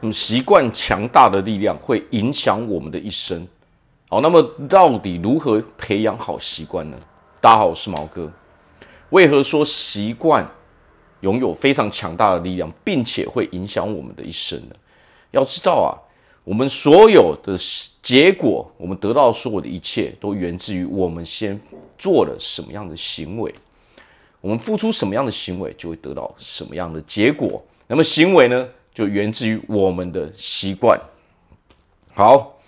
那么习惯强大的力量会影响我们的一生。好，那么到底如何培养好习惯呢？大家好，我是毛哥。为何说习惯拥有非常强大的力量，并且会影响我们的一生呢？要知道啊，我们所有的结果，我们得到所有的一切，都源自于我们先做了什么样的行为。我们付出什么样的行为，就会得到什么样的结果。那么行为呢，就源自于我们的习惯。好，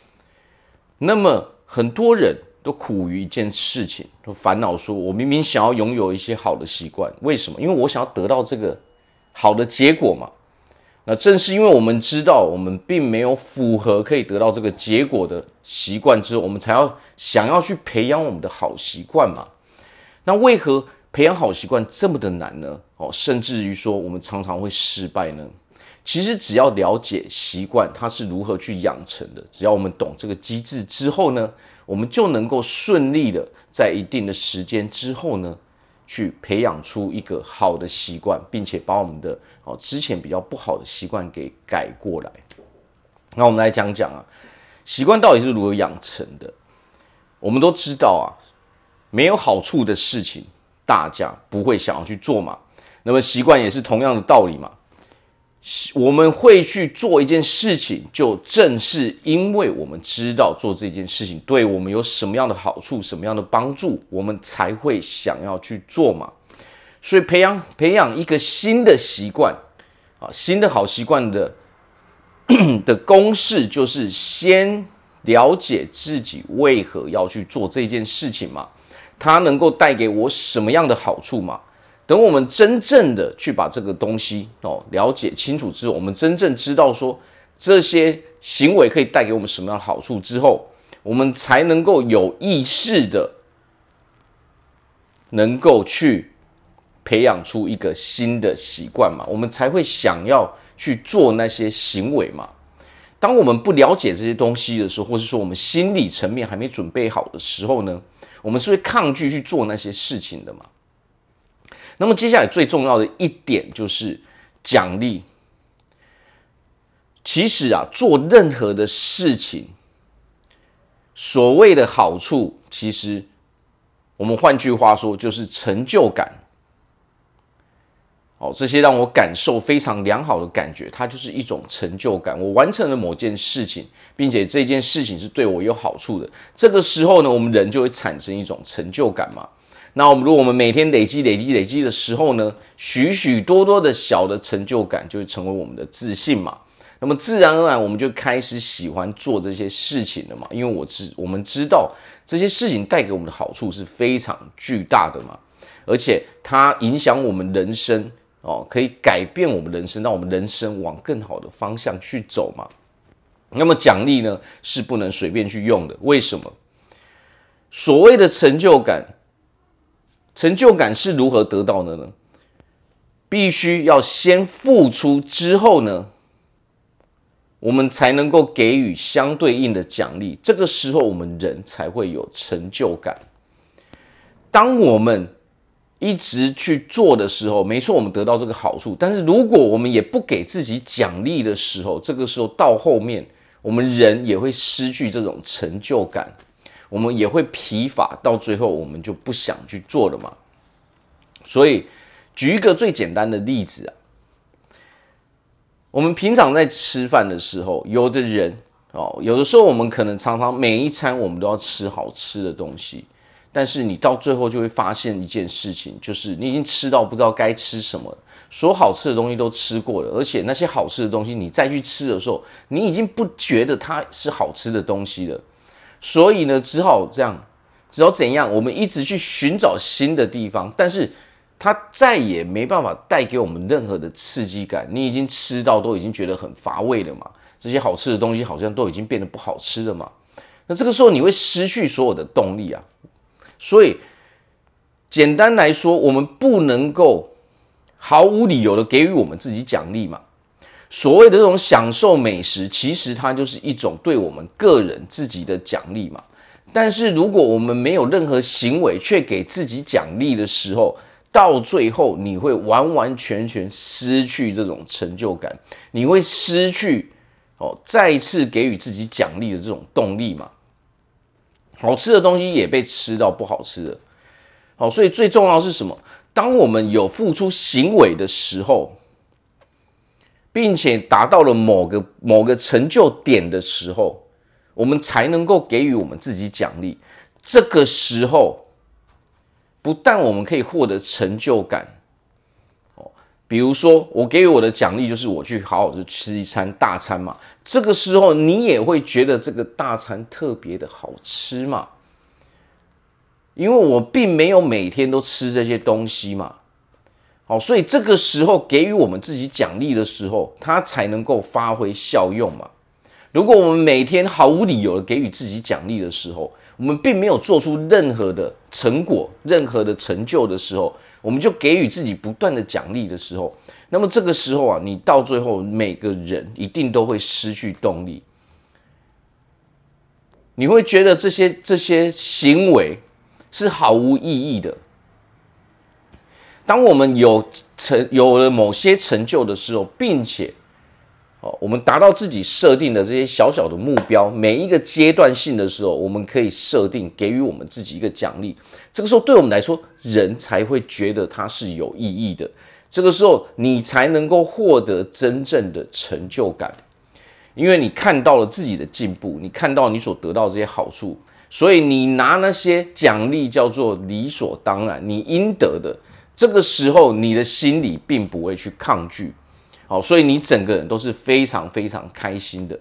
那么很多人都苦于一件事情，都烦恼说：我明明想要拥有一些好的习惯，为什么？因为我想要得到这个好的结果嘛。那正是因为我们知道我们并没有符合可以得到这个结果的习惯之后，我们才要想要去培养我们的好习惯嘛。那为何培养好习惯这么的难呢？哦，甚至于说我们常常会失败呢？其实只要了解习惯它是如何去养成的，只要我们懂这个机制之后呢，我们就能够顺利的在一定的时间之后呢，去培养出一个好的习惯，并且把我们的哦之前比较不好的习惯给改过来。那我们来讲讲啊，习惯到底是如何养成的？我们都知道啊，没有好处的事情，大家不会想要去做嘛。那么习惯也是同样的道理嘛。我们会去做一件事情，就正是因为我们知道做这件事情对我们有什么样的好处、什么样的帮助，我们才会想要去做嘛。所以培养培养一个新的习惯啊，新的好习惯的 的公式就是先了解自己为何要去做这件事情嘛，它能够带给我什么样的好处嘛。等我们真正的去把这个东西哦了解清楚之后，我们真正知道说这些行为可以带给我们什么样的好处之后，我们才能够有意识的能够去培养出一个新的习惯嘛，我们才会想要去做那些行为嘛。当我们不了解这些东西的时候，或是说我们心理层面还没准备好的时候呢，我们是会抗拒去做那些事情的嘛。那么接下来最重要的一点就是奖励。其实啊，做任何的事情，所谓的好处，其实我们换句话说就是成就感。哦，这些让我感受非常良好的感觉，它就是一种成就感。我完成了某件事情，并且这件事情是对我有好处的。这个时候呢，我们人就会产生一种成就感嘛。那我们如果我们每天累积、累积、累积的时候呢，许许多多的小的成就感就会成为我们的自信嘛。那么自然而然，我们就开始喜欢做这些事情了嘛。因为我知我们知道这些事情带给我们的好处是非常巨大的嘛，而且它影响我们人生哦，可以改变我们人生，让我们人生往更好的方向去走嘛。那么奖励呢，是不能随便去用的。为什么？所谓的成就感。成就感是如何得到的呢？必须要先付出之后呢，我们才能够给予相对应的奖励。这个时候，我们人才会有成就感。当我们一直去做的时候，没错，我们得到这个好处。但是，如果我们也不给自己奖励的时候，这个时候到后面，我们人也会失去这种成就感。我们也会疲乏，到最后我们就不想去做了嘛。所以，举一个最简单的例子啊，我们平常在吃饭的时候，有的人哦，有的时候我们可能常常每一餐我们都要吃好吃的东西，但是你到最后就会发现一件事情，就是你已经吃到不知道该吃什么，所好吃的东西都吃过了，而且那些好吃的东西你再去吃的时候，你已经不觉得它是好吃的东西了。所以呢，只好这样，只好怎样？我们一直去寻找新的地方，但是它再也没办法带给我们任何的刺激感。你已经吃到都已经觉得很乏味了嘛，这些好吃的东西好像都已经变得不好吃了嘛。那这个时候你会失去所有的动力啊。所以简单来说，我们不能够毫无理由的给予我们自己奖励嘛。所谓的这种享受美食，其实它就是一种对我们个人自己的奖励嘛。但是如果我们没有任何行为，却给自己奖励的时候，到最后你会完完全全失去这种成就感，你会失去哦，再次给予自己奖励的这种动力嘛。好吃的东西也被吃到不好吃的，好，所以最重要是什么？当我们有付出行为的时候，并且达到了某个某个成就点的时候，我们才能够给予我们自己奖励。这个时候，不但我们可以获得成就感，哦，比如说我给予我的奖励就是我去好好的吃一餐大餐嘛。这个时候，你也会觉得这个大餐特别的好吃嘛？因为我并没有每天都吃这些东西嘛。好，所以这个时候给予我们自己奖励的时候，它才能够发挥效用嘛。如果我们每天毫无理由的给予自己奖励的时候，我们并没有做出任何的成果、任何的成就的时候，我们就给予自己不断的奖励的时候。那么这个时候啊，你到最后每个人一定都会失去动力，你会觉得这些这些行为是毫无意义的。当我们有成有了某些成就的时候，并且哦，我们达到自己设定的这些小小的目标，每一个阶段性的时候，我们可以设定给予我们自己一个奖励。这个时候，对我们来说，人才会觉得它是有意义的。这个时候，你才能够获得真正的成就感，因为你看到了自己的进步，你看到你所得到这些好处，所以你拿那些奖励叫做理所当然，你应得的。这个时候，你的心里并不会去抗拒，好，所以你整个人都是非常非常开心的。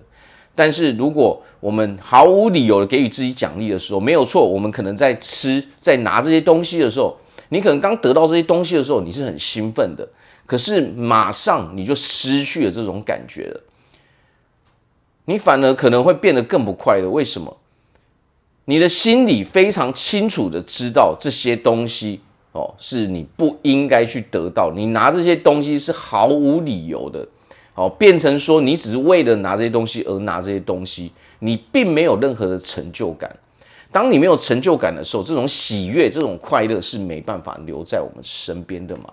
但是，如果我们毫无理由的给予自己奖励的时候，没有错，我们可能在吃、在拿这些东西的时候。你可能刚得到这些东西的时候，你是很兴奋的，可是马上你就失去了这种感觉了。你反而可能会变得更不快乐。为什么？你的心里非常清楚的知道这些东西哦，是你不应该去得到。你拿这些东西是毫无理由的，哦，变成说你只是为了拿这些东西而拿这些东西，你并没有任何的成就感。当你没有成就感的时候，这种喜悦、这种快乐是没办法留在我们身边的嘛。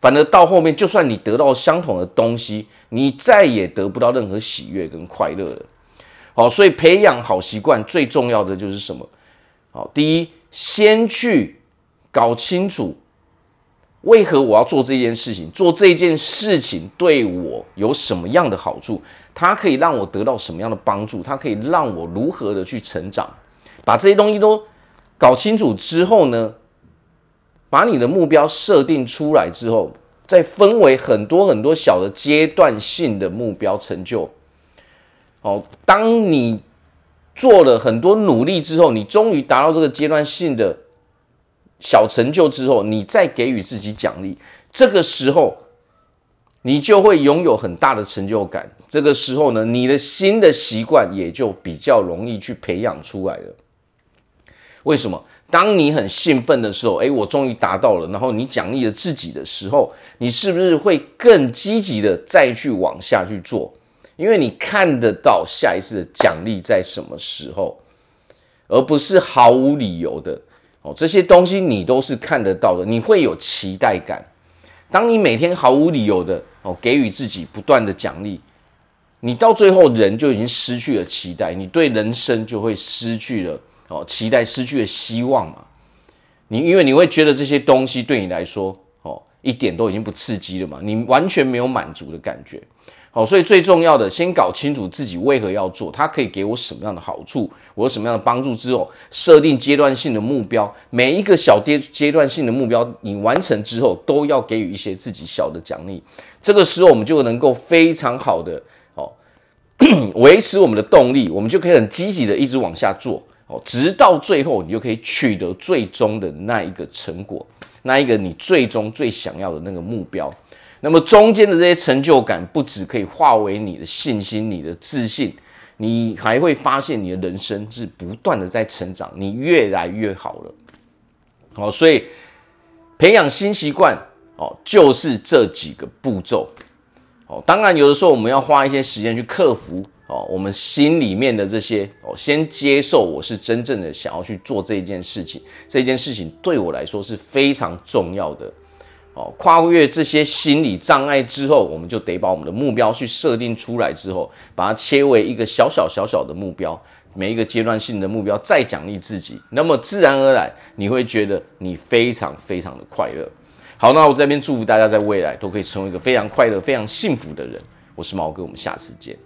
反而到后面，就算你得到相同的东西，你再也得不到任何喜悦跟快乐了。好，所以培养好习惯最重要的就是什么？好，第一，先去搞清楚为何我要做这件事情，做这件事情对我有什么样的好处，它可以让我得到什么样的帮助，它可以让我如何的去成长。把这些东西都搞清楚之后呢，把你的目标设定出来之后，再分为很多很多小的阶段性的目标成就。哦，当你做了很多努力之后，你终于达到这个阶段性的小成就之后，你再给予自己奖励，这个时候你就会拥有很大的成就感。这个时候呢，你的新的习惯也就比较容易去培养出来了。为什么？当你很兴奋的时候，诶，我终于达到了，然后你奖励了自己的时候，你是不是会更积极的再去往下去做？因为你看得到下一次的奖励在什么时候，而不是毫无理由的哦。这些东西你都是看得到的，你会有期待感。当你每天毫无理由的哦给予自己不断的奖励，你到最后人就已经失去了期待，你对人生就会失去了。哦，期待失去了希望嘛？你因为你会觉得这些东西对你来说，哦，一点都已经不刺激了嘛？你完全没有满足的感觉。哦，所以最重要的，先搞清楚自己为何要做，它可以给我什么样的好处，我有什么样的帮助之后，设定阶段性的目标，每一个小阶阶段性的目标你完成之后，都要给予一些自己小的奖励。这个时候，我们就能够非常好的哦，维持我们的动力，我们就可以很积极的一直往下做。哦，直到最后，你就可以取得最终的那一个成果，那一个你最终最想要的那个目标。那么中间的这些成就感，不只可以化为你的信心、你的自信，你还会发现你的人生是不断的在成长，你越来越好了。哦，所以培养新习惯，哦，就是这几个步骤。哦，当然有的时候我们要花一些时间去克服。哦，我们心里面的这些哦，先接受我是真正的想要去做这一件事情，这件事情对我来说是非常重要的。哦，跨越这些心理障碍之后，我们就得把我们的目标去设定出来之后，把它切为一个小小小小的目标，每一个阶段性的目标再奖励自己，那么自然而然你会觉得你非常非常的快乐。好，那我这边祝福大家在未来都可以成为一个非常快乐、非常幸福的人。我是毛哥，我们下次见。